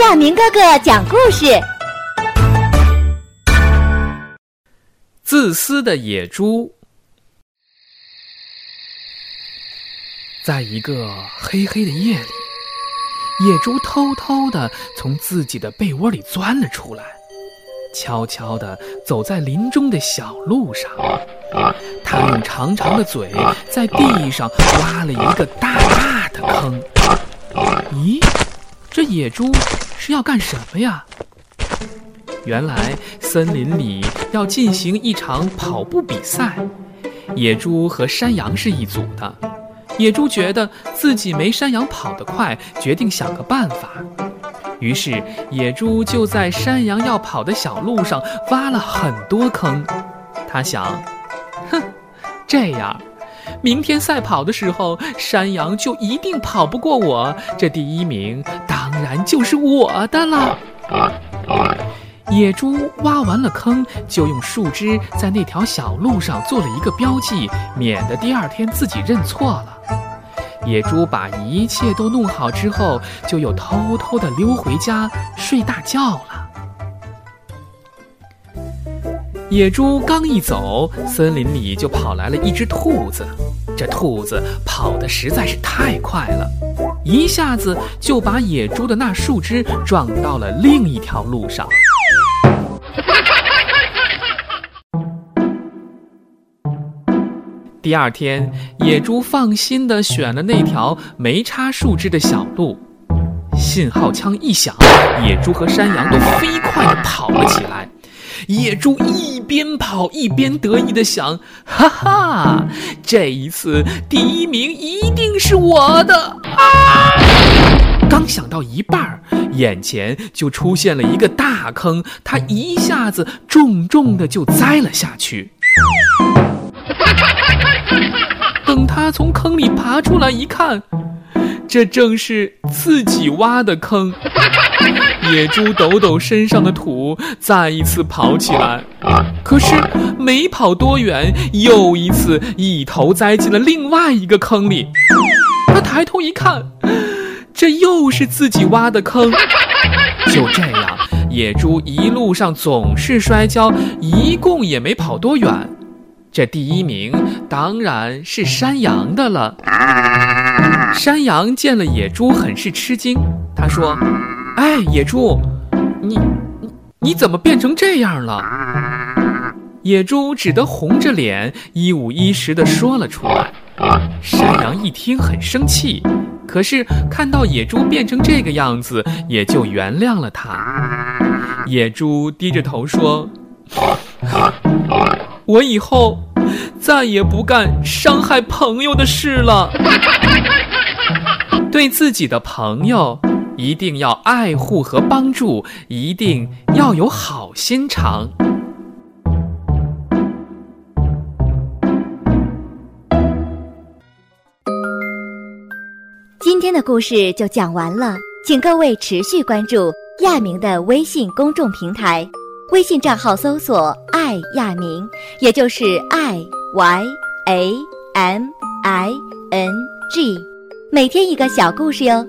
亚明哥哥讲故事。自私的野猪，在一个黑黑的夜里，野猪偷偷的从自己的被窝里钻了出来，悄悄的走在林中的小路上。它用长长的嘴在地上挖了一个大大的坑。咦，这野猪是要干什么呀？原来森林里要进行一场跑步比赛，野猪和山羊是一组的。野猪觉得自己没山羊跑得快，决定想个办法。于是野猪就在山羊要跑的小路上挖了很多坑。他想，哼，这样。明天赛跑的时候，山羊就一定跑不过我，这第一名然就是我的了。野猪挖完了坑，就用树枝在那条小路上做了一个标记，免得第二天自己认错了。野猪把一切都弄好之后，就又偷偷的溜回家睡大觉了。野猪刚一走，森林里就跑来了一只兔子。这兔子跑得实在是太快了，一下子就把野猪的那树枝撞到了另一条路上。第二天，野猪放心地选了那条没插树枝的小路。信号枪一响，野猪和山羊都飞快地跑了起来。野猪一边跑一边得意地想：“哈哈，这一次第一名一定是我的！”啊刚想到一半儿，眼前就出现了一个大坑，他一下子重重的就栽了下去。等他从坑里爬出来一看，这正是自己挖的坑。野猪抖抖身上的土，再一次跑起来。可是没跑多远，又一次一头栽进了另外一个坑里。他抬头一看，这又是自己挖的坑。就这样，野猪一路上总是摔跤，一共也没跑多远。这第一名当然是山羊的了。山羊见了野猪，很是吃惊。他说。哎，野猪，你你怎么变成这样了？野猪只得红着脸，一五一十地说了出来。山羊一听很生气，可是看到野猪变成这个样子，也就原谅了他。野猪低着头说：“我以后再也不干伤害朋友的事了，对自己的朋友。”一定要爱护和帮助，一定要有好心肠。今天的故事就讲完了，请各位持续关注亚明的微信公众平台，微信账号搜索“爱亚明”，也就是 “i y a m i n g”，每天一个小故事哟。